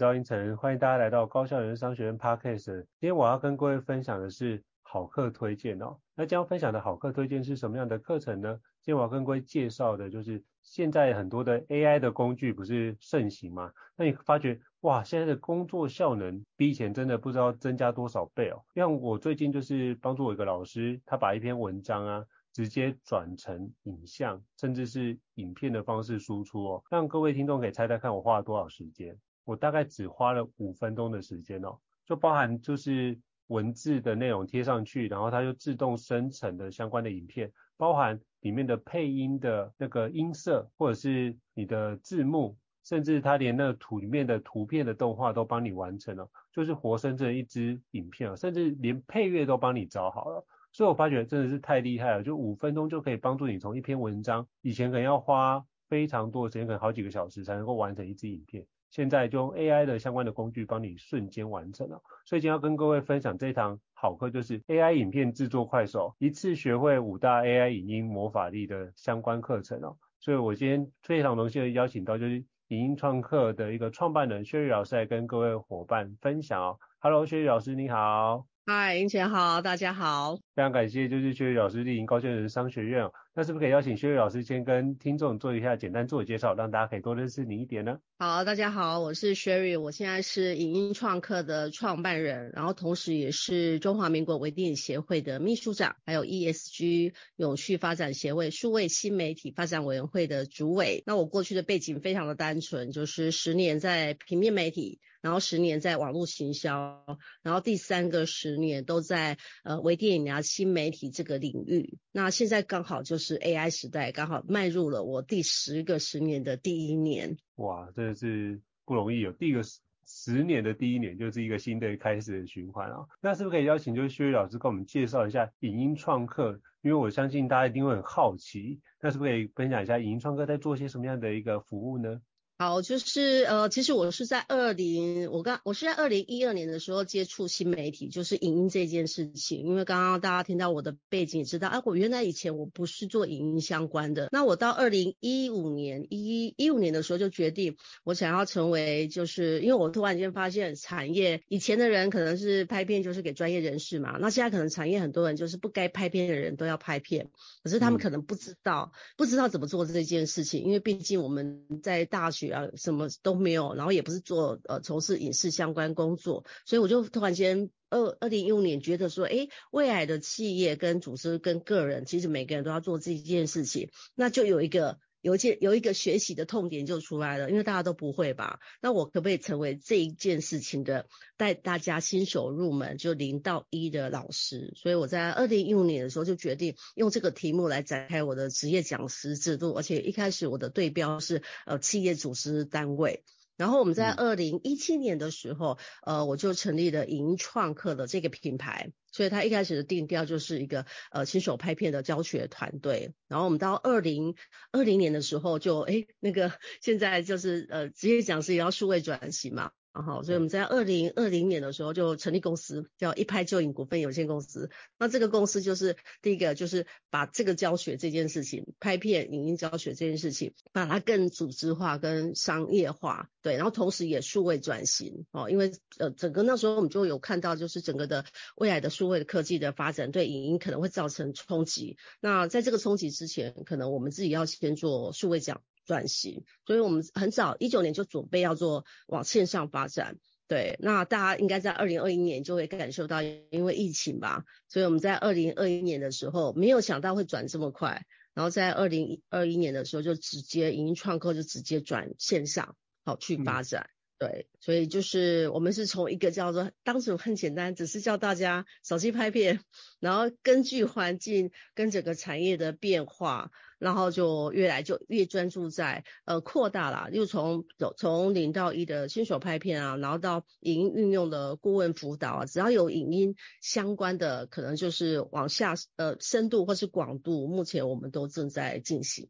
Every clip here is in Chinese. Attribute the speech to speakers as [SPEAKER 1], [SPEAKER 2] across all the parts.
[SPEAKER 1] 赵英成，欢迎大家来到高校人商学院 Podcast。今天我要跟各位分享的是好课推荐哦。那将分享的好课推荐是什么样的课程呢？今天我要跟各位介绍的就是现在很多的 AI 的工具不是盛行吗？那你发觉哇，现在的工作效能比以前真的不知道增加多少倍哦。像我最近就是帮助我一个老师，他把一篇文章啊。直接转成影像，甚至是影片的方式输出哦，让各位听众可以猜猜看我花了多少时间？我大概只花了五分钟的时间哦，就包含就是文字的内容贴上去，然后它就自动生成的相关的影片，包含里面的配音的那个音色，或者是你的字幕，甚至它连那个图里面的图片的动画都帮你完成了，就是活生生的一支影片啊，甚至连配乐都帮你找好了。所以我发觉真的是太厉害了，就五分钟就可以帮助你从一篇文章，以前可能要花非常多的时间，可能好几个小时才能够完成一支影片，现在就用 AI 的相关的工具帮你瞬间完成了。所以今天要跟各位分享这一堂好课，就是 AI 影片制作快手，一次学会五大 AI 影音魔法力的相关课程哦。所以我今天非常荣幸的邀请到就是影音创客的一个创办人 Sherry 老师来跟各位伙伴分享哦。Hello，Sherry 老师你好。
[SPEAKER 2] 嗨，英姐好，大家好，
[SPEAKER 1] 非常感谢，就是 Sherry 老师莅临高效人商学院哦。那是不是可以邀请 Sherry 老师先跟听众做一下简单自我介绍，让大家可以多认识你一点呢？
[SPEAKER 2] 好，大家好，我是 Sherry，我现在是影音创客的创办人，然后同时也是中华民国微电影协会的秘书长，还有 ESG 永续发展协会数位新媒体发展委员会的主委。那我过去的背景非常的单纯，就是十年在平面媒体。然后十年在网络行销，然后第三个十年都在呃微电影啊新媒体这个领域。那现在刚好就是 AI 时代，刚好迈入了我第十个十年的第一年。
[SPEAKER 1] 哇，真的是不容易、哦、第一个十十年的第一年就是一个新的开始的循环啊。那是不是可以邀请就是薛老师跟我们介绍一下影音创客？因为我相信大家一定会很好奇，那是不是可以分享一下影音创客在做些什么样的一个服务呢？
[SPEAKER 2] 好，就是呃，其实我是在二零，我刚我是在二零一二年的时候接触新媒体，就是影音这件事情。因为刚刚大家听到我的背景，也知道，啊，我原来以前我不是做影音相关的。那我到二零一五年一一五年的时候就决定，我想要成为，就是因为我突然间发现产业以前的人可能是拍片就是给专业人士嘛，那现在可能产业很多人就是不该拍片的人都要拍片，可是他们可能不知道，嗯、不知道怎么做这件事情，因为毕竟我们在大学。啊，什么都没有，然后也不是做呃从事影视相关工作，所以我就突然间二二零一五年觉得说，哎，未来的企业跟组织跟个人，其实每个人都要做这一件事情，那就有一个。有一件有一个学习的痛点就出来了，因为大家都不会吧？那我可不可以成为这一件事情的带大家新手入门，就零到一的老师？所以我在二零一五年的时候就决定用这个题目来展开我的职业讲师制度，而且一开始我的对标是呃企业组织单位。然后我们在二零一七年的时候，嗯、呃，我就成立了银创客的这个品牌，所以他一开始的定调就是一个呃亲手拍片的教学团队。然后我们到二零二零年的时候就，就诶那个现在就是呃职业讲师也要数位转型嘛。然后，所以我们在二零二零年的时候就成立公司，叫一拍就影股份有限公司。那这个公司就是第一个，就是把这个教学这件事情，拍片、影音教学这件事情，把它更组织化、跟商业化。对，然后同时也数位转型哦，因为呃，整个那时候我们就有看到，就是整个的未来的数位的科技的发展，对影音可能会造成冲击。那在这个冲击之前，可能我们自己要先做数位讲。转型，所以我们很早一九年就准备要做往线上发展。对，那大家应该在二零二一年就会感受到，因为疫情吧，所以我们在二零二一年的时候没有想到会转这么快，然后在二零二一年的时候就直接影音创客就直接转线上，好去发展。对，所以就是我们是从一个叫做当时很简单，只是叫大家手机拍片，然后根据环境跟整个产业的变化，然后就越来就越专注在呃扩大了，又从从零到一的新手拍片啊，然后到影音运用的顾问辅导啊，只要有影音相关的，可能就是往下呃深度或是广度，目前我们都正在进行。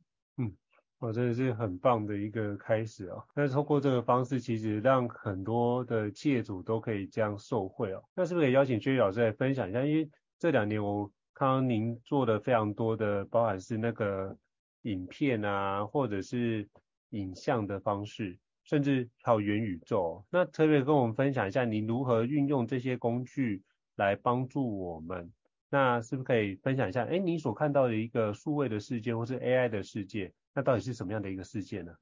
[SPEAKER 1] 哦，真的是很棒的一个开始哦。那通过这个方式，其实让很多的企业主都可以这样受惠哦。那是不是可以邀请薛老师来分享一下？因为这两年我看到您做的非常多的，包含是那个影片啊，或者是影像的方式，甚至还有元宇宙。那特别跟我们分享一下，您如何运用这些工具来帮助我们？那是不是可以分享一下？哎，你所看到的一个数位的世界，或是 AI 的世界？那到底是什么样的一个世界呢？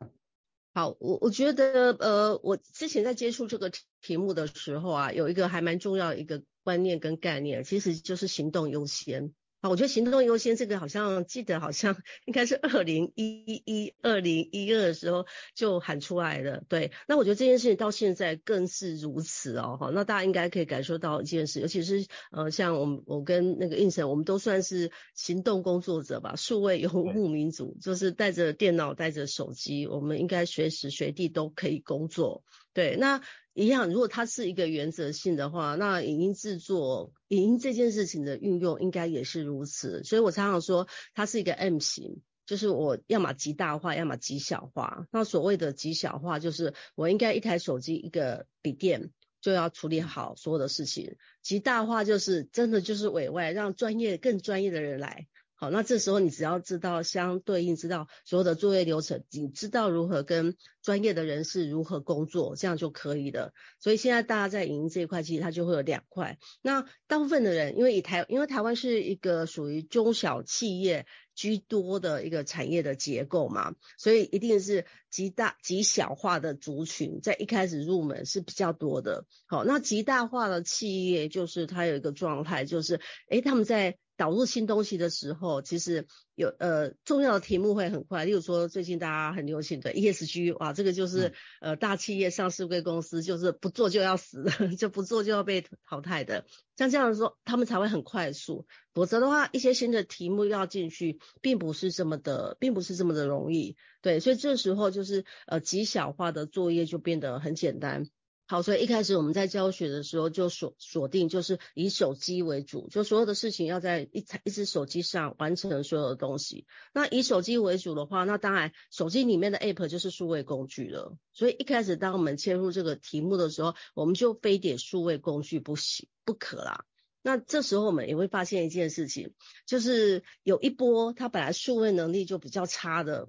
[SPEAKER 2] 好，我我觉得，呃，我之前在接触这个题目的时候啊，有一个还蛮重要的一个观念跟概念，其实就是行动优先。好，我觉得行动优先这个好像记得好像应该是二零一一、二零一二的时候就喊出来了。对，那我觉得这件事情到现在更是如此哦。哈，那大家应该可以感受到一件事，尤其是呃，像我们我跟那个胤丞，我们都算是行动工作者吧，数位游牧民族，就是带着电脑、带着手机，我们应该随时随地都可以工作。对，那。一样，如果它是一个原则性的话，那影音制作、影音这件事情的运用应该也是如此。所以我常常说，它是一个 M 型，就是我要么极大化，要么极小化。那所谓的极小化，就是我应该一台手机、一个笔电就要处理好所有的事情；极大化就是真的就是委外，让专业、更专业的人来。好，那这时候你只要知道相对应，知道所有的作业流程，你知道如何跟专业的人士如何工作，这样就可以了。所以现在大家在营这一块，其实它就会有两块。那大部分的人，因为以台，因为台湾是一个属于中小企业居多的一个产业的结构嘛，所以一定是极大极小化的族群在一开始入门是比较多的。好，那极大化的企业就是它有一个状态，就是诶，他们在。导入新东西的时候，其实有呃重要的题目会很快，例如说最近大家很流行的 ESG，哇，这个就是呃大企业上市柜公司就是不做就要死，就不做就要被淘汰的，像这样说他们才会很快速，否则的话一些新的题目要进去，并不是这么的，并不是这么的容易，对，所以这时候就是呃极小化的作业就变得很简单。好，所以一开始我们在教学的时候就锁锁定，就是以手机为主，就所有的事情要在一台一只手机上完成所有的东西。那以手机为主的话，那当然手机里面的 App 就是数位工具了。所以一开始当我们切入这个题目的时候，我们就非得数位工具不行不可啦。那这时候我们也会发现一件事情，就是有一波他本来数位能力就比较差的，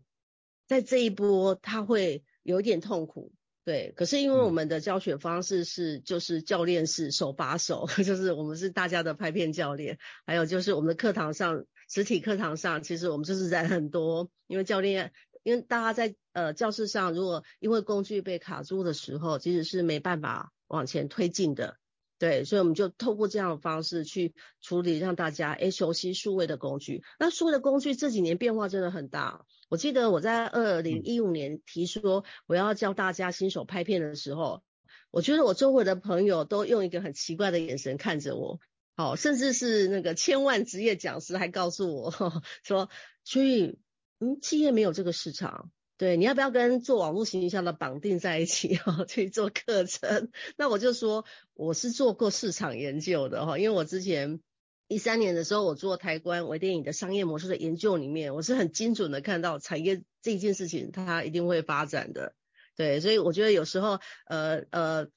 [SPEAKER 2] 在这一波他会有一点痛苦。对，可是因为我们的教学方式是，就是教练是手把手，就是我们是大家的拍片教练，还有就是我们的课堂上，实体课堂上，其实我们就是人很多，因为教练，因为大家在呃教室上，如果因为工具被卡住的时候，其实是没办法往前推进的。对，所以我们就透过这样的方式去处理，让大家诶熟悉数位的工具。那数位的工具这几年变化真的很大。我记得我在二零一五年提说我要教大家新手拍片的时候，我觉得我周围的朋友都用一个很奇怪的眼神看着我，好，甚至是那个千万职业讲师还告诉我 说，所以嗯，企业没有这个市场。对，你要不要跟做网络形象的绑定在一起哈、哦，去做课程？那我就说我是做过市场研究的哈，因为我之前一三年的时候，我做台湾微电影的商业模式的研究里面，我是很精准的看到产业这件事情它一定会发展的。对，所以我觉得有时候呃呃，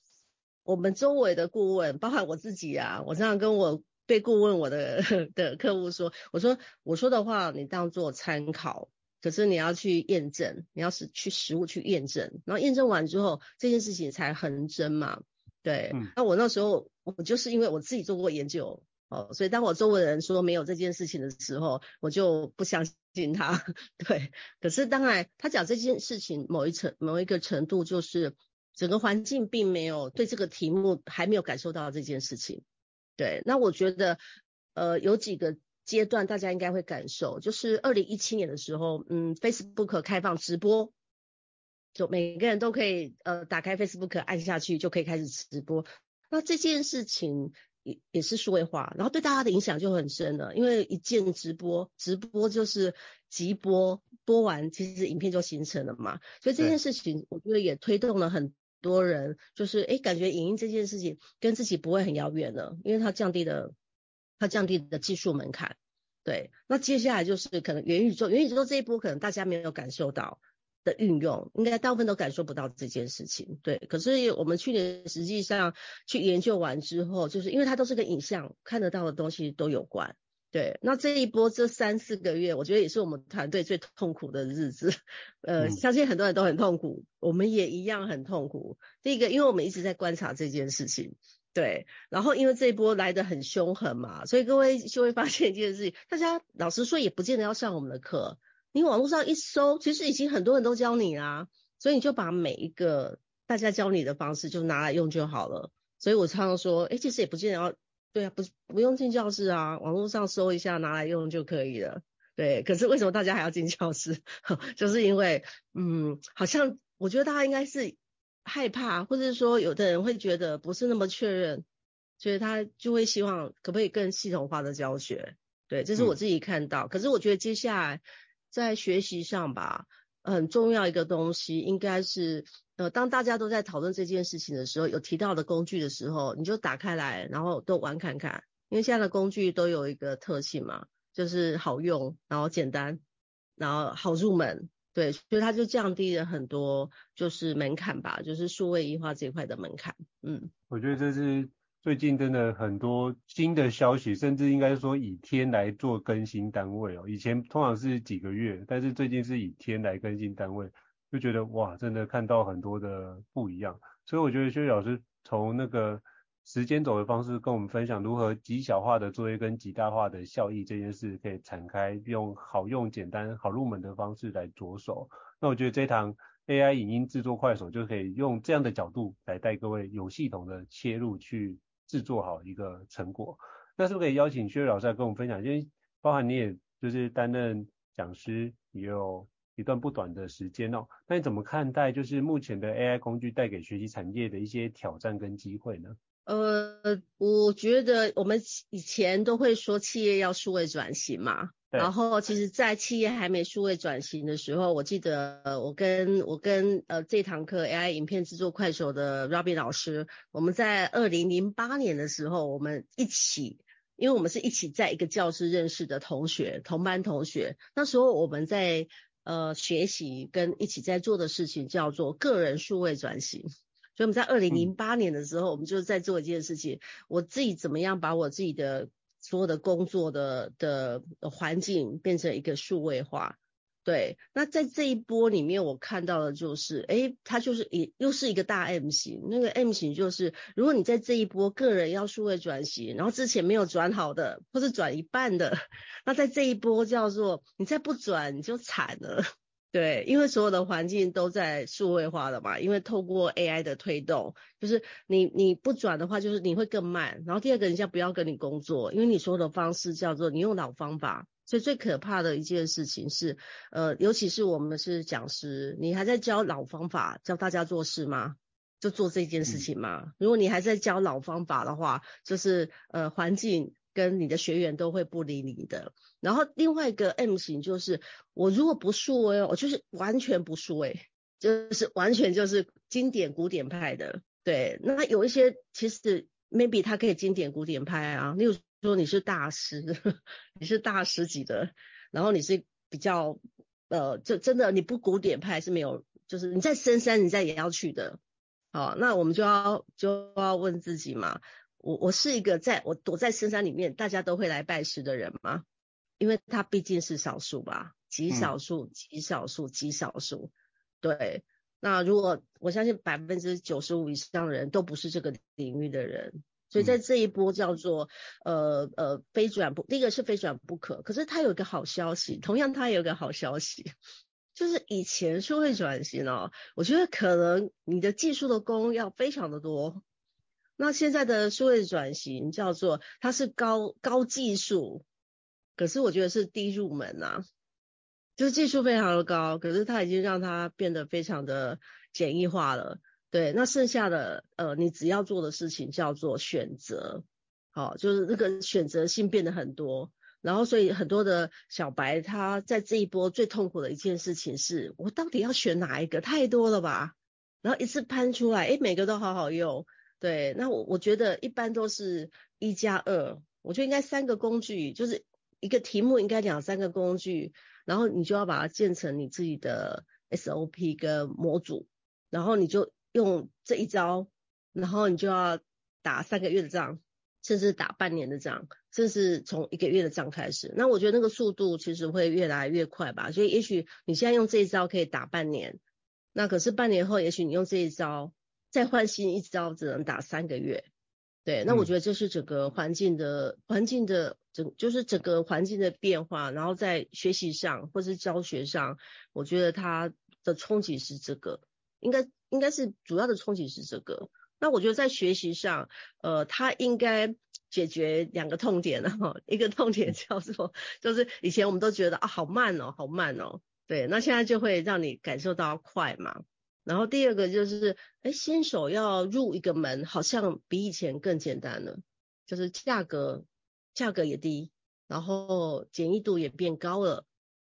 [SPEAKER 2] 我们周围的顾问，包含我自己啊，我常常跟我被顾问我的 的客户说，我说我说的话你当做参考。可是你要去验证，你要是去实物去验证，然后验证完之后，这件事情才恒真嘛。对，嗯、那我那时候我就是因为我自己做过研究，哦，所以当我周围的人说没有这件事情的时候，我就不相信他。对，可是当然他讲这件事情某一层某一个程度，就是整个环境并没有对这个题目还没有感受到这件事情。对，那我觉得呃有几个。阶段大家应该会感受，就是二零一七年的时候，嗯，Facebook 开放直播，就每个人都可以呃打开 Facebook 按下去就可以开始直播。那这件事情也也是数位化，然后对大家的影响就很深了，因为一键直播，直播就是即播，播完其实影片就形成了嘛，所以这件事情我觉得也推动了很多人，就是诶感觉影音这件事情跟自己不会很遥远了，因为它降低了它降低的技术门槛。对，那接下来就是可能元宇宙，元宇宙这一波可能大家没有感受到。的运用，应该大部分都感受不到这件事情，对。可是我们去年实际上去研究完之后，就是因为它都是跟影像看得到的东西都有关，对。那这一波这三四个月，我觉得也是我们团队最痛苦的日子，呃，相信很多人都很痛苦，我们也一样很痛苦。第一个，因为我们一直在观察这件事情，对。然后因为这一波来得很凶狠嘛，所以各位就会发现一件事情，大家老实说也不见得要上我们的课。你网络上一搜，其实已经很多人都教你啦，所以你就把每一个大家教你的方式就拿来用就好了。所以我常常说，哎，其实也不见得要，对啊，不不用进教室啊，网络上搜一下拿来用就可以了。对，可是为什么大家还要进教室？就是因为，嗯，好像我觉得大家应该是害怕，或者是说有的人会觉得不是那么确认，所以他就会希望可不可以更系统化的教学。对，这是我自己看到。嗯、可是我觉得接下来。在学习上吧，很重要一个东西应该是，呃，当大家都在讨论这件事情的时候，有提到的工具的时候，你就打开来，然后都玩看看，因为现在的工具都有一个特性嘛，就是好用，然后简单，然后好入门，对，所以它就降低了很多就是门槛吧，就是数位化这一块的门槛，嗯，
[SPEAKER 1] 我觉得这是。最近真的很多新的消息，甚至应该说以天来做更新单位哦。以前通常是几个月，但是最近是以天来更新单位，就觉得哇，真的看到很多的不一样。所以我觉得薛老师从那个时间轴的方式跟我们分享如何极小化的作业跟极大化的效益这件事，可以展开用好用、简单、好入门的方式来着手。那我觉得这堂 AI 影音制作快手就可以用这样的角度来带各位有系统的切入去。制作好一个成果，那是不是可以邀请薛老师来跟我们分享？因为包含你也就是担任讲师也有一段不短的时间哦，那你怎么看待就是目前的 AI 工具带给学习产业的一些挑战跟机会呢？
[SPEAKER 2] 呃，我觉得我们以前都会说企业要数位转型嘛。然后，其实，在企业还没数位转型的时候，我记得我跟我跟呃这堂课 AI 影片制作快手的 Robin 老师，我们在二零零八年的时候，我们一起，因为我们是一起在一个教室认识的同学，同班同学。那时候我们在呃学习跟一起在做的事情叫做个人数位转型。所以我们在二零零八年的时候，我们就是在做一件事情，我自己怎么样把我自己的。所有的工作的的环境变成一个数位化，对。那在这一波里面，我看到的就是，诶，它就是一又是一个大 M 型。那个 M 型就是，如果你在这一波个人要数位转型，然后之前没有转好的，或是转一半的，那在这一波叫做，你再不转你就惨了。对，因为所有的环境都在数位化了嘛，因为透过 AI 的推动，就是你你不转的话，就是你会更慢。然后第二个，人家不要跟你工作，因为你所有的方式叫做你用老方法。所以最可怕的一件事情是，呃，尤其是我们是讲师，你还在教老方法，教大家做事吗？就做这件事情吗？嗯、如果你还在教老方法的话，就是呃环境。跟你的学员都会不理你的。然后另外一个 M 型就是，我如果不数位，我就是完全不数位，就是完全就是经典古典派的。对，那有一些其实 maybe 他可以经典古典派啊，例如说你是大师，你是大师级的，然后你是比较呃，就真的你不古典派是没有，就是你在深山，你在也要去的。好，那我们就要就要问自己嘛。我我是一个在我躲在深山里面，大家都会来拜师的人吗？因为他毕竟是少数吧，极少数，极少数，极少数。对，那如果我相信百分之九十五以上的人都不是这个领域的人，所以在这一波叫做呃呃非转不，第一个是非转不可。可是他有一个好消息，同样他有一个好消息，就是以前社会转型哦，我觉得可能你的技术的功要非常的多。那现在的数位转型叫做，它是高高技术，可是我觉得是低入门啊。就是技术非常的高，可是它已经让它变得非常的简易化了。对，那剩下的呃，你只要做的事情叫做选择，好，就是那个选择性变得很多。然后，所以很多的小白他在这一波最痛苦的一件事情是，我到底要选哪一个？太多了吧？然后一次攀出来，诶，每个都好好用。对，那我我觉得一般都是一加二，我觉得应该三个工具，就是一个题目应该两三个工具，然后你就要把它建成你自己的 SOP 跟模组，然后你就用这一招，然后你就要打三个月的仗。甚至打半年的仗，甚至从一个月的仗开始，那我觉得那个速度其实会越来越快吧。所以也许你现在用这一招可以打半年，那可是半年后，也许你用这一招再换新一招，只能打三个月。对，那我觉得这是整个环境的环境的整，就是整个环境的变化，然后在学习上或是教学上，我觉得它的冲击是这个，应该应该是主要的冲击是这个。那我觉得在学习上，呃，它应该解决两个痛点哈，一个痛点叫做，就是以前我们都觉得啊，好慢哦，好慢哦，对，那现在就会让你感受到快嘛。然后第二个就是，哎，新手要入一个门，好像比以前更简单了，就是价格，价格也低，然后简易度也变高了，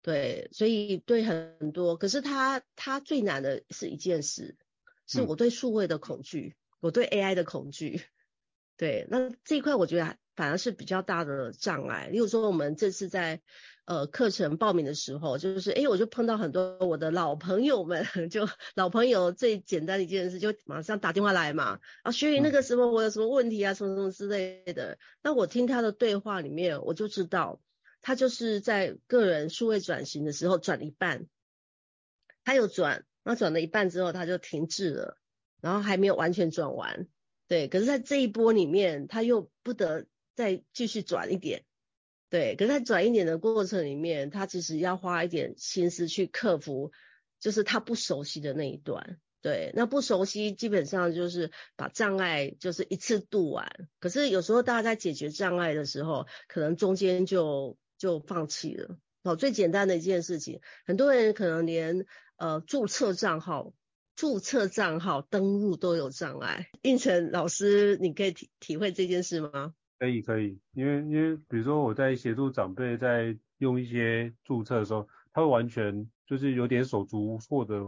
[SPEAKER 2] 对，所以对很多，可是它它最难的是一件事，是我对数位的恐惧。嗯我对 AI 的恐惧，对，那这一块我觉得反而是比较大的障碍。例如说，我们这次在呃课程报名的时候，就是诶，我就碰到很多我的老朋友们，就老朋友最简单的一件事，就马上打电话来嘛，啊，学员那个什么我有什么问题啊，什么什么之类的。那我听他的对话里面，我就知道他就是在个人数位转型的时候转一半，他有转，那转了一半之后他就停滞了。然后还没有完全转完，对，可是，在这一波里面，他又不得再继续转一点，对，可是，在转一点的过程里面，他其实要花一点心思去克服，就是他不熟悉的那一段，对，那不熟悉基本上就是把障碍就是一次度完，可是有时候大家在解决障碍的时候，可能中间就就放弃了。哦，最简单的一件事情，很多人可能连呃注册账号。注册账号登录都有障碍，胤丞老师，你可以体体会这件事吗？
[SPEAKER 1] 可以可以，因为因为比如说我在协助长辈在用一些注册的时候，他会完全就是有点手足无措的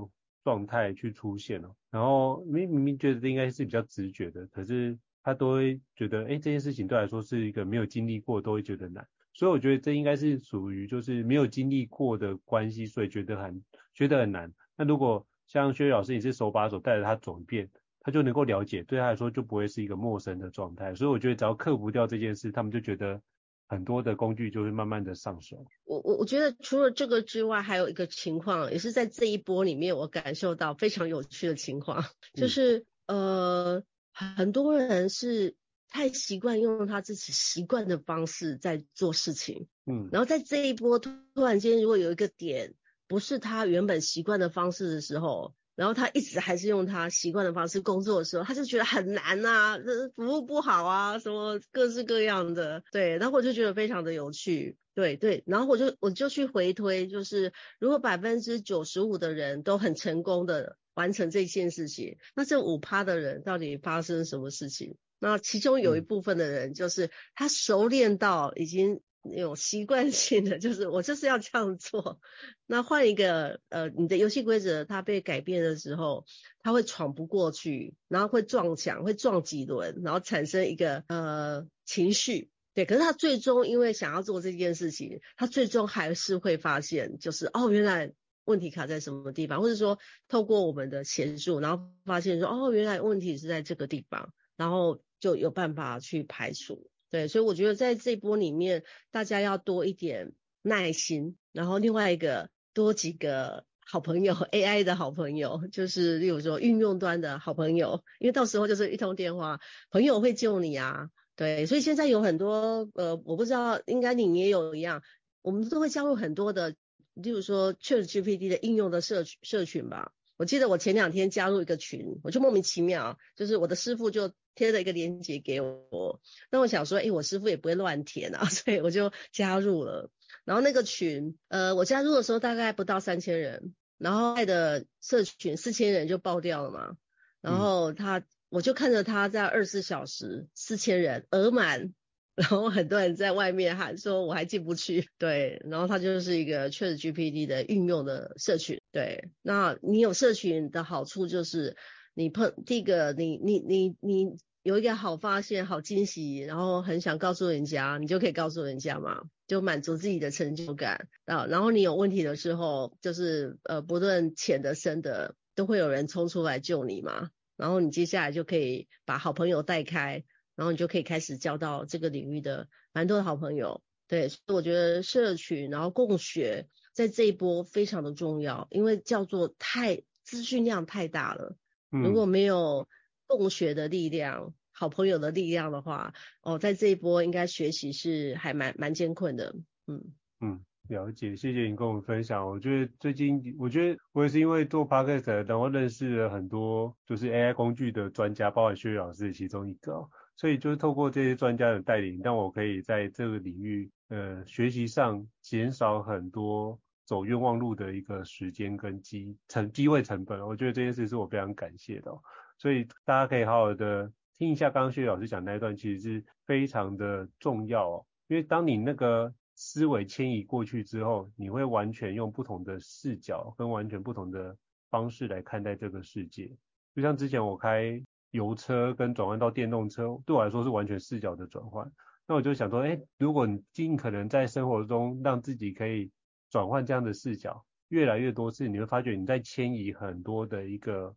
[SPEAKER 1] 状态去出现哦，然后明明明觉得应该是比较直觉的，可是他都会觉得，哎，这件事情对来说是一个没有经历过都会觉得难，所以我觉得这应该是属于就是没有经历过的关系，所以觉得很觉得很难。那如果像薛老师，你是手把手带着他走一遍，他就能够了解，对他来说就不会是一个陌生的状态。所以我觉得只要克服掉这件事，他们就觉得很多的工具就会慢慢的上手。
[SPEAKER 2] 我我我觉得除了这个之外，还有一个情况，也是在这一波里面我感受到非常有趣的情况，就是、嗯、呃很多人是太习惯用他自己习惯的方式在做事情，嗯，然后在这一波突然间如果有一个点。不是他原本习惯的方式的时候，然后他一直还是用他习惯的方式工作的时候，他就觉得很难啊，这服务不好啊，什么各式各样的，对，然后我就觉得非常的有趣，对对，然后我就我就去回推，就是如果百分之九十五的人都很成功的完成这件事情，那这五趴的人到底发生什么事情？那其中有一部分的人就是他熟练到已经。那种习惯性的，就是我就是要这样做。那换一个，呃，你的游戏规则它被改变的时候，它会闯不过去，然后会撞墙，会撞几轮，然后产生一个呃情绪。对，可是他最终因为想要做这件事情，他最终还是会发现，就是哦，原来问题卡在什么地方，或者说透过我们的协助，然后发现说哦，原来问题是在这个地方，然后就有办法去排除。对，所以我觉得在这波里面，大家要多一点耐心，然后另外一个多几个好朋友，AI 的好朋友，就是例如说运用端的好朋友，因为到时候就是一通电话，朋友会救你啊。对，所以现在有很多呃，我不知道，应该你也有一样，我们都会加入很多的，例如说 ChatGPT 的应用的社社群吧。我记得我前两天加入一个群，我就莫名其妙，就是我的师傅就贴了一个链接给我，那我想说，诶，我师傅也不会乱填啊，所以我就加入了。然后那个群，呃，我加入的时候大概不到三千人，然后爱的社群四千人就爆掉了嘛。然后他，嗯、我就看着他在二十四小时四千人额满。然后很多人在外面喊说我还进不去，对，然后它就是一个 ChatGPT 的运用的社群，对，那你有社群的好处就是你碰第一个你你你你有一个好发现、好惊喜，然后很想告诉人家，你就可以告诉人家嘛，就满足自己的成就感啊。然后你有问题的时候，就是呃不论浅的深的，都会有人冲出来救你嘛。然后你接下来就可以把好朋友带开。然后你就可以开始交到这个领域的蛮多的好朋友，对，所以我觉得社群然后共学在这一波非常的重要，因为叫做太资讯量太大了，如果没有共学的力量、好朋友的力量的话，哦，在这一波应该学习是还蛮蛮艰困的，嗯
[SPEAKER 1] 嗯，了解，谢谢你跟我们分享。我觉得最近，我觉得我也是因为做 Podcast，然后认识了很多就是 AI 工具的专家，包括薛老师其中一个。所以就是透过这些专家的带领，让我可以在这个领域，呃，学习上减少很多走冤枉路的一个时间跟机成机会成本。我觉得这件事是我非常感谢的哦。所以大家可以好好的听一下刚刚薛老师讲那一段，其实是非常的重要哦。因为当你那个思维迁移过去之后，你会完全用不同的视角跟完全不同的方式来看待这个世界。就像之前我开。油车跟转换到电动车，对我来说是完全视角的转换。那我就想说，哎，如果你尽可能在生活中让自己可以转换这样的视角，越来越多次，你会发觉你在迁移很多的一个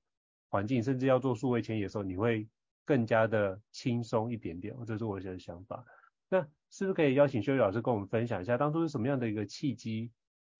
[SPEAKER 1] 环境，甚至要做数位迁移的时候，你会更加的轻松一点点。这是我的想法。那是不是可以邀请修宇老师跟我们分享一下，当初是什么样的一个契机，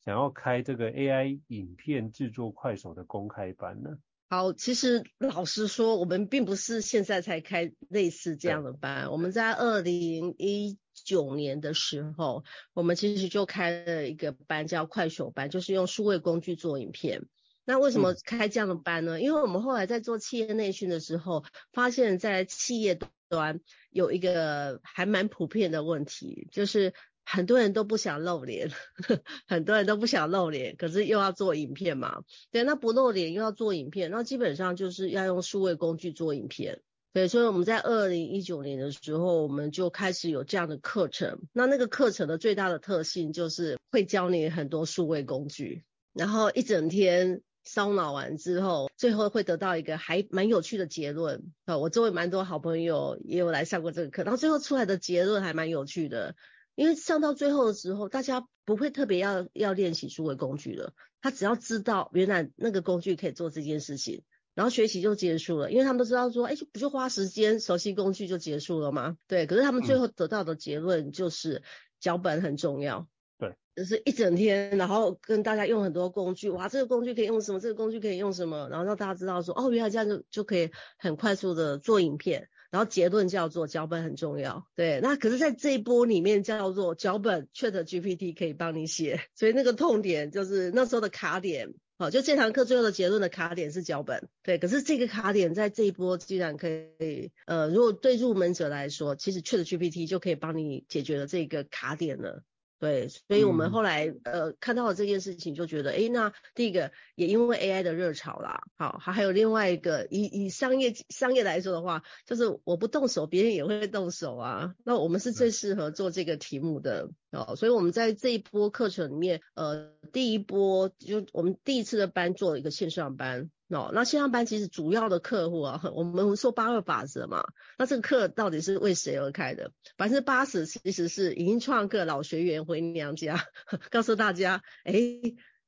[SPEAKER 1] 想要开这个 AI 影片制作快手的公开班呢？
[SPEAKER 2] 好，其实老实说，我们并不是现在才开类似这样的班。我们在二零一九年的时候，我们其实就开了一个班，叫快手班，就是用数位工具做影片。那为什么开这样的班呢？嗯、因为我们后来在做企业内训的时候，发现，在企业端有一个还蛮普遍的问题，就是。很多人都不想露脸，很多人都不想露脸，可是又要做影片嘛。对，那不露脸又要做影片，那基本上就是要用数位工具做影片。对，所以我们在二零一九年的时候，我们就开始有这样的课程。那那个课程的最大的特性就是会教你很多数位工具，然后一整天烧脑完之后，最后会得到一个还蛮有趣的结论。啊，我周围蛮多好朋友也有来上过这个课，然后最后出来的结论还蛮有趣的。因为上到最后的时候，大家不会特别要要练习数位工具了，他只要知道原来那个工具可以做这件事情，然后学习就结束了。因为他们都知道说，哎，不就花时间熟悉工具就结束了吗？对。可是他们最后得到的结论就是脚本很重要。
[SPEAKER 1] 对。
[SPEAKER 2] 就是一整天，然后跟大家用很多工具，哇，这个工具可以用什么？这个工具可以用什么？然后让大家知道说，哦，原来这样就就可以很快速的做影片。然后结论叫做脚本很重要，对。那可是，在这一波里面叫做脚本，ChatGPT 可以帮你写，所以那个痛点就是那时候的卡点，好，就这堂课最后的结论的卡点是脚本，对。可是这个卡点在这一波居然可以，呃，如果对入门者来说，其实 ChatGPT 就可以帮你解决了这个卡点了。对，所以我们后来、嗯、呃看到了这件事情，就觉得，诶，那第一个也因为 AI 的热潮啦，好，还还有另外一个，以以商业商业来说的话，就是我不动手，别人也会动手啊。那我们是最适合做这个题目的哦，所以我们在这一波课程里面，呃，第一波就我们第一次的班做了一个线上班。哦，那线上班其实主要的客户啊，我们说八二法则嘛，那这个课到底是为谁而开的？百分之八十其实是已经创课老学员回娘家，告诉大家，哎，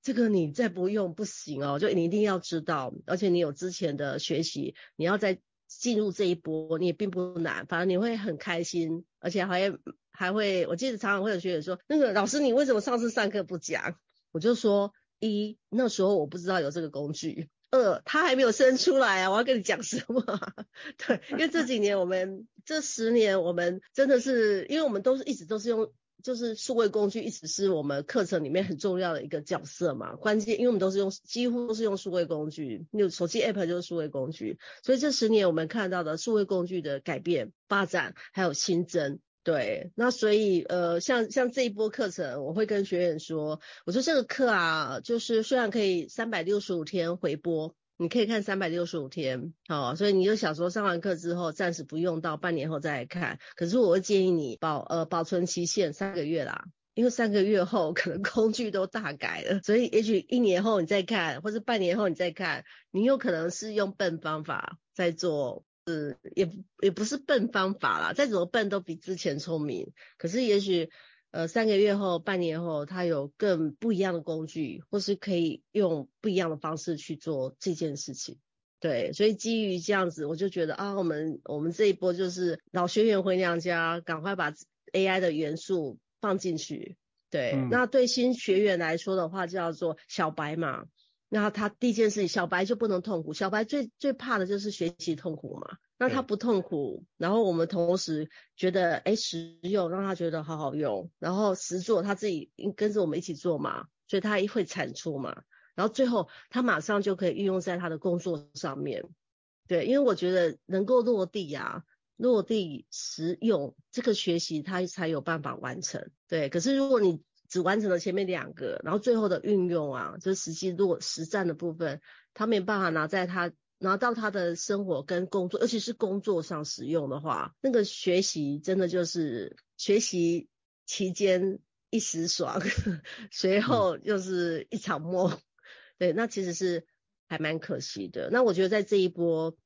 [SPEAKER 2] 这个你再不用不行哦，就你一定要知道，而且你有之前的学习，你要再进入这一波，你也并不难，反而你会很开心，而且还还会，我记得常常会有学员说，那个老师你为什么上次上课不讲？我就说，一那时候我不知道有这个工具。呃，他还没有生出来啊！我要跟你讲什么？对，因为这几年我们这十年我们真的是，因为我们都是一直都是用就是数位工具一直是我们课程里面很重要的一个角色嘛，关键，因为我们都是用几乎都是用数位工具，有手机 app 就是数位工具，所以这十年我们看到的数位工具的改变、发展还有新增。对，那所以呃，像像这一波课程，我会跟学员说，我说这个课啊，就是虽然可以三百六十五天回播，你可以看三百六十五天，好、哦，所以你就想说上完课之后暂时不用到半年后再来看，可是我会建议你保呃保存期限三个月啦，因为三个月后可能工具都大改了，所以也许一年后你再看，或者半年后你再看，你有可能是用笨方法在做。是，也也不是笨方法啦，再怎么笨都比之前聪明。可是也许，呃，三个月后、半年后，他有更不一样的工具，或是可以用不一样的方式去做这件事情。对，所以基于这样子，我就觉得啊，我们我们这一波就是老学员回娘家，赶快把 AI 的元素放进去。对，嗯、那对新学员来说的话，叫做小白嘛。那他第一件事情，小白就不能痛苦。小白最最怕的就是学习痛苦嘛。那他不痛苦，然后我们同时觉得哎实用，让他觉得好好用，然后实做他自己跟着我们一起做嘛，所以他会产出嘛。然后最后他马上就可以运用在他的工作上面。对，因为我觉得能够落地呀，落地实用，这个学习他才有办法完成。对，可是如果你只完成了前面两个，然后最后的运用啊，就是实际落实战的部分，他没办法拿在他拿到他的生活跟工作，尤其是工作上使用的话，那个学习真的就是学习期间一时爽，随后又是一场梦。嗯、对，那其实是还蛮可惜的。那我觉得在这一波，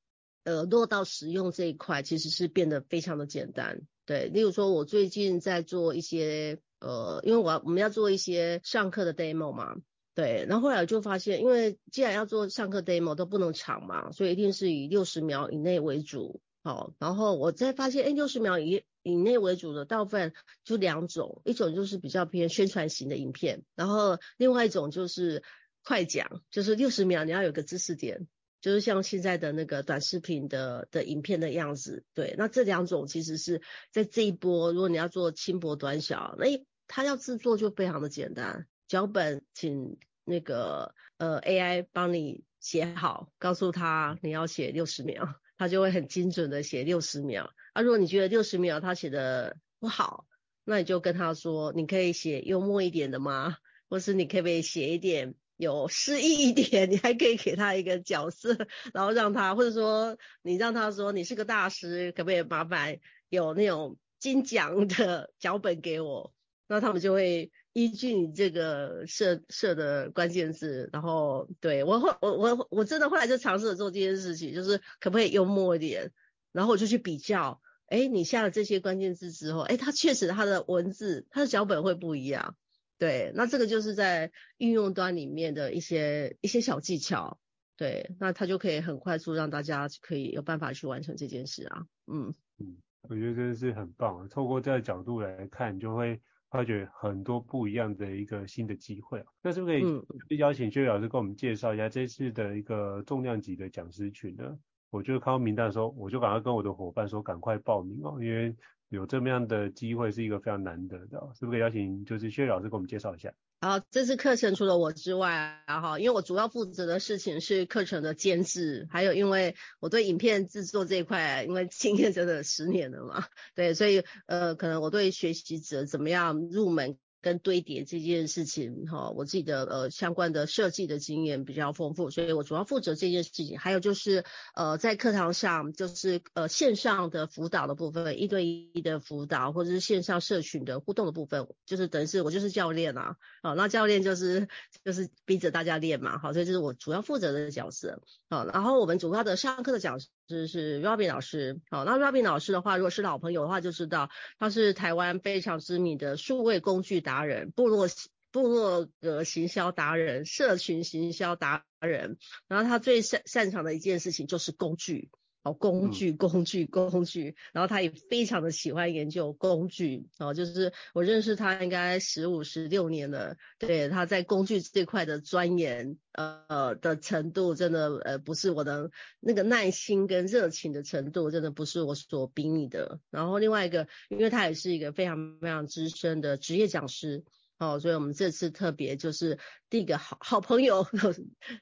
[SPEAKER 2] 呃，落到实用这一块，其实是变得非常的简单。对，例如说，我最近在做一些。呃，因为我要我们要做一些上课的 demo 嘛，对，然后后来我就发现，因为既然要做上课 demo 都不能长嘛，所以一定是以六十秒以内为主，好，然后我再发现，哎，六十秒以以内为主的大部分就两种，一种就是比较偏宣传型的影片，然后另外一种就是快讲，就是六十秒你要有个知识点。就是像现在的那个短视频的的影片的样子，对，那这两种其实是在这一波，如果你要做轻薄短小，那它要制作就非常的简单，脚本请那个呃 AI 帮你写好，告诉他你要写六十秒，他就会很精准的写六十秒。啊，如果你觉得六十秒他写的不好，那你就跟他说，你可以写幽默一点的吗？或是你可不可以写一点？有诗意一点，你还可以给他一个角色，然后让他，或者说你让他说你是个大师，可不可以麻烦有那种金奖的脚本给我？那他们就会依据你这个设设的关键字，然后对我后我我我真的后来就尝试着做这件事情，就是可不可以幽默一点，然后我就去比较，哎，你下了这些关键字之后，哎，他确实他的文字他的脚本会不一样。对，那这个就是在应用端里面的一些一些小技巧，对，那它就可以很快速让大家可以有办法去完成这件事啊，嗯
[SPEAKER 1] 嗯，我觉得真的是很棒，透过这个角度来看，就会发觉很多不一样的一个新的机会。那是不是可以邀请薛老师跟我们介绍一下这次的一个重量级的讲师群呢？我就看到名单的时候，我就赶快跟我的伙伴说，赶快报名哦，因为。有这么样的机会是一个非常难得的，是不是可以邀请就是薛老师给我们介绍一下？
[SPEAKER 2] 好，这次课程除了我之外啊哈，因为我主要负责的事情是课程的监制，还有因为我对影片制作这一块，因为经验真的十年了嘛，对，所以呃，可能我对学习者怎么样入门。跟堆叠这件事情，哈，我自己的呃相关的设计的经验比较丰富，所以我主要负责这件事情。还有就是呃在课堂上，就是呃线上的辅导的部分，一对一的辅导，或者是线上社群的互动的部分，就是等于是我就是教练啊，好，那教练就是就是逼着大家练嘛，好，所以这是我主要负责的角色，好，然后我们主要的上课的讲师是 Robin 老师，好，那 Robin 老师的话，如果是老朋友的话就知道，他是台湾非常知名的数位工具达人，部落部落格行销达人，社群行销达人，然后他最擅擅长的一件事情就是工具。哦，工具，工具，工具，然后他也非常的喜欢研究工具，哦，就是我认识他应该十五、十六年了，对，他在工具这块的钻研，呃的程度，真的，呃，不是我的那个耐心跟热情的程度，真的不是我所比拟的。然后另外一个，因为他也是一个非常非常资深的职业讲师。哦，所以我们这次特别就是第一个好好朋友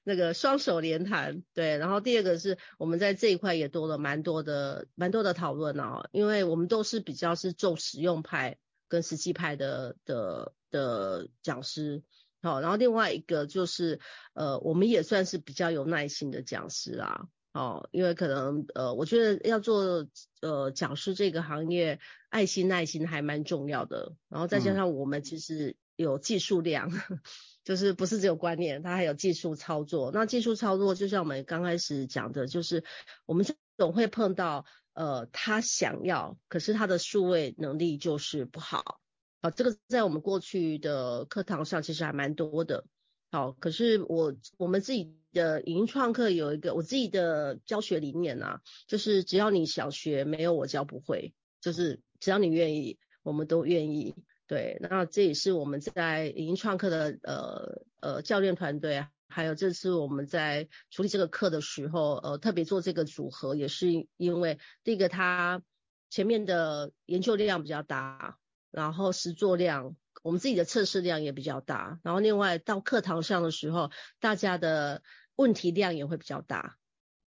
[SPEAKER 2] 那个双手连弹，对，然后第二个是我们在这一块也多了蛮多的蛮多的讨论哦，因为我们都是比较是重实用派跟实际派的的的讲师，好，然后另外一个就是呃，我们也算是比较有耐心的讲师啊，哦，因为可能呃，我觉得要做呃讲师这个行业，爱心耐心还蛮重要的，然后再加上我们其实。有技术量，就是不是只有观念，它还有技术操作。那技术操作就像我们刚开始讲的，就是我们总会碰到，呃，他想要，可是他的数位能力就是不好。好，这个在我们过去的课堂上其实还蛮多的。好，可是我我们自己的影音创客有一个我自己的教学理念啊，就是只要你想学，没有我教不会，就是只要你愿意，我们都愿意。对，那这也是我们在影音创课的呃呃教练团队啊，还有这次我们在处理这个课的时候，呃特别做这个组合，也是因为第一个它前面的研究量比较大，然后实作量，我们自己的测试量也比较大，然后另外到课堂上的时候，大家的问题量也会比较大。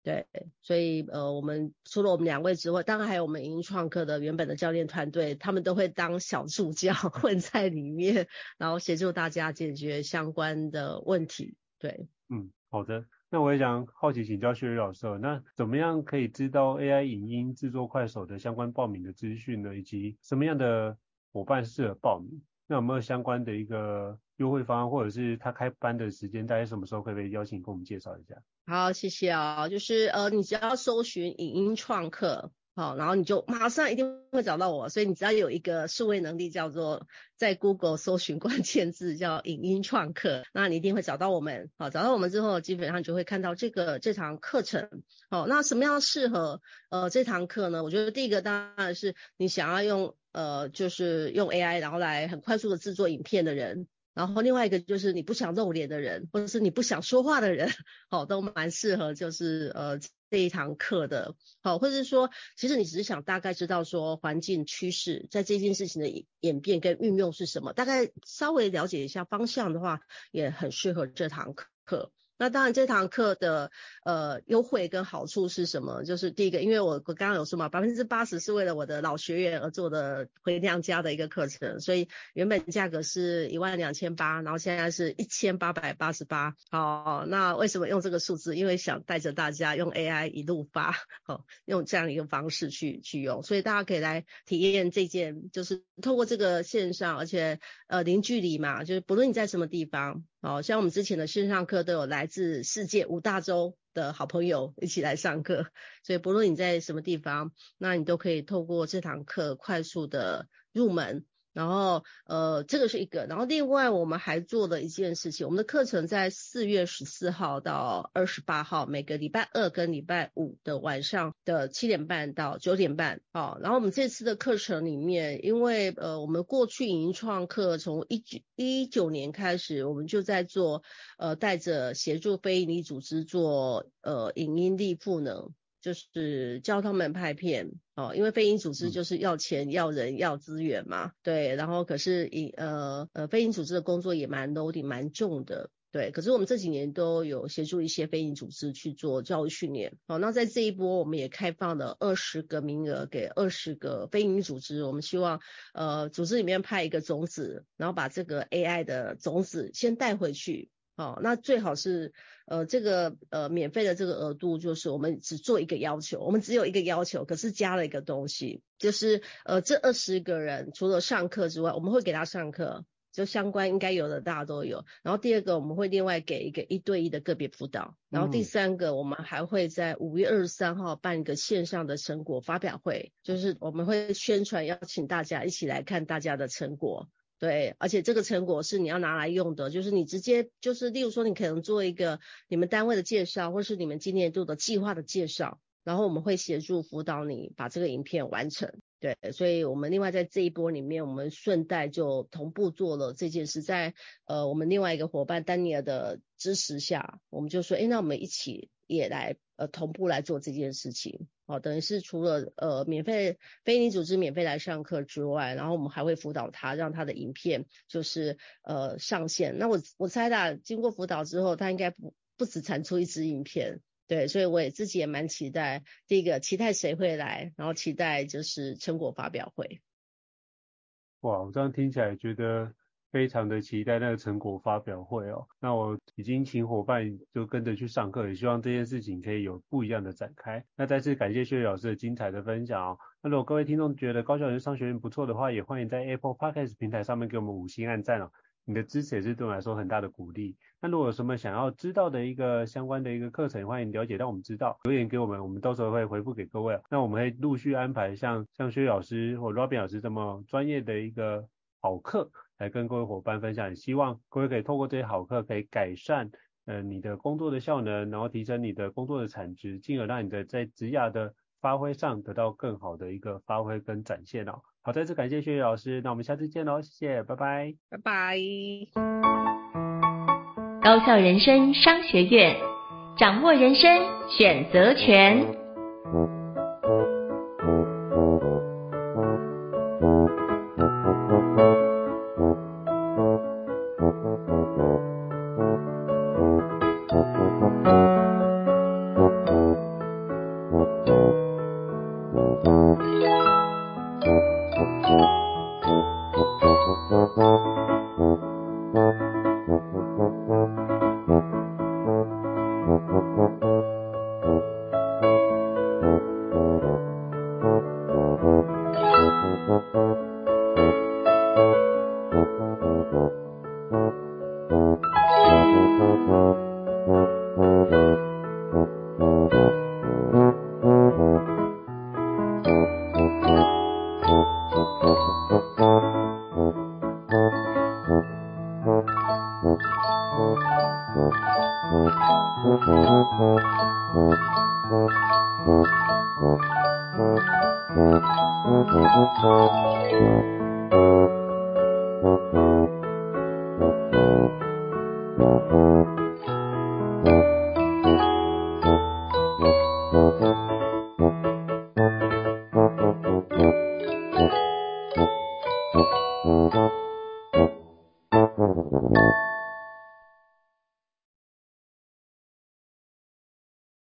[SPEAKER 2] 对，所以呃，我们除了我们两位之外，当然还有我们影创客的原本的教练团队，他们都会当小助教 混在里面，然后协助大家解决相关的问题。对，
[SPEAKER 1] 嗯，好的。那我也想好奇请教雪莉老师，那怎么样可以知道 AI 影音制作快手的相关报名的资讯呢？以及什么样的伙伴适合报名？那有没有相关的一个优惠方案，或者是他开班的时间大概什么时候，可不可以邀请跟我们介绍一下？
[SPEAKER 2] 好，谢谢、哦。就是呃，你只要搜寻影音创客，好，然后你就马上一定会找到我。所以你只要有一个数位能力，叫做在 Google 搜寻关键字叫影音创客，那你一定会找到我们。好，找到我们之后，基本上就会看到这个这堂课程。好，那什么样适合呃这堂课呢？我觉得第一个当然是你想要用。呃，就是用 AI 然后来很快速的制作影片的人，然后另外一个就是你不想露脸的人，或者是你不想说话的人，好，都蛮适合就是呃这一堂课的，好，或者是说其实你只是想大概知道说环境趋势在这件事情的演变跟运用是什么，大概稍微了解一下方向的话，也很适合这堂课。那当然，这堂课的呃优惠跟好处是什么？就是第一个，因为我我刚刚有说嘛，百分之八十是为了我的老学员而做的回娘家的一个课程，所以原本价格是一万两千八，然后现在是一千八百八十八。好，那为什么用这个数字？因为想带着大家用 AI 一路发，好，用这样一个方式去去用，所以大家可以来体验这件，就是透过这个线上，而且呃零距离嘛，就是不论你在什么地方。好像我们之前的线上课都有来自世界五大洲的好朋友一起来上课，所以不论你在什么地方，那你都可以透过这堂课快速的入门。然后，呃，这个是一个。然后，另外我们还做了一件事情，我们的课程在四月十四号到二十八号，每个礼拜二跟礼拜五的晚上的七点半到九点半。好，然后我们这次的课程里面，因为呃，我们过去影音创客从一九一九年开始，我们就在做，呃，带着协助非营利组织做呃影音力赋能。就是教他们拍片哦，因为非营组织就是要钱、要人、要资源嘛，对。然后可是以呃呃非营组织的工作也蛮 loading 蛮重的，对。可是我们这几年都有协助一些非营组织去做教育训练，好，那在这一波我们也开放了二十个名额给二十个非营组织，我们希望呃组织里面派一个种子，然后把这个 AI 的种子先带回去。好，那最好是呃这个呃免费的这个额度，就是我们只做一个要求，我们只有一个要求，可是加了一个东西，就是呃这二十个人除了上课之外，我们会给他上课，就相关应该有的大家都有。然后第二个我们会另外给一个一对一的个别辅导，然后第三个我们还会在五月二十三号办一个线上的成果发表会，就是我们会宣传邀请大家一起来看大家的成果。对，而且这个成果是你要拿来用的，就是你直接就是，例如说你可能做一个你们单位的介绍，或是你们今年度的计划的介绍，然后我们会协助辅导你把这个影片完成。对，所以我们另外在这一波里面，我们顺带就同步做了这件事，在呃我们另外一个伙伴丹尼尔的支持下，我们就说，诶，那我们一起也来呃同步来做这件事情，哦，等于是除了呃免费非营利组织免费来上课之外，然后我们还会辅导他，让他的影片就是呃上线。那我我猜的，经过辅导之后，他应该不不止产出一支影片。对，所以我也自己也蛮期待，第一个期待谁会来，然后期待就是成果发表会。
[SPEAKER 1] 哇，我这样听起来觉得非常的期待那个成果发表会哦。那我已经请伙伴就跟着去上课，也希望这件事情可以有不一样的展开。那再次感谢薛老师的精彩的分享哦。那如果各位听众觉得高效人商学院不错的话，也欢迎在 Apple Podcast 平台上面给我们五星按赞哦。你的支持也是对我们来说很大的鼓励。那如果有什么想要知道的一个相关的一个课程，欢迎了解，让我们知道，留言给我们，我们到时候会回复给各位。那我们会陆续安排像像薛老师或 Robin 老师这么专业的一个好课来跟各位伙伴分享。希望各位可以透过这些好课，可以改善呃你的工作的效能，然后提升你的工作的产值，进而让你的在职涯的发挥上得到更好的一个发挥跟展现哦。好，再次感谢薛岳老师，那我们下次见喽，谢谢，拜拜，
[SPEAKER 2] 拜拜。
[SPEAKER 3] 高校人生商学院，掌握人生选择权。Thank you.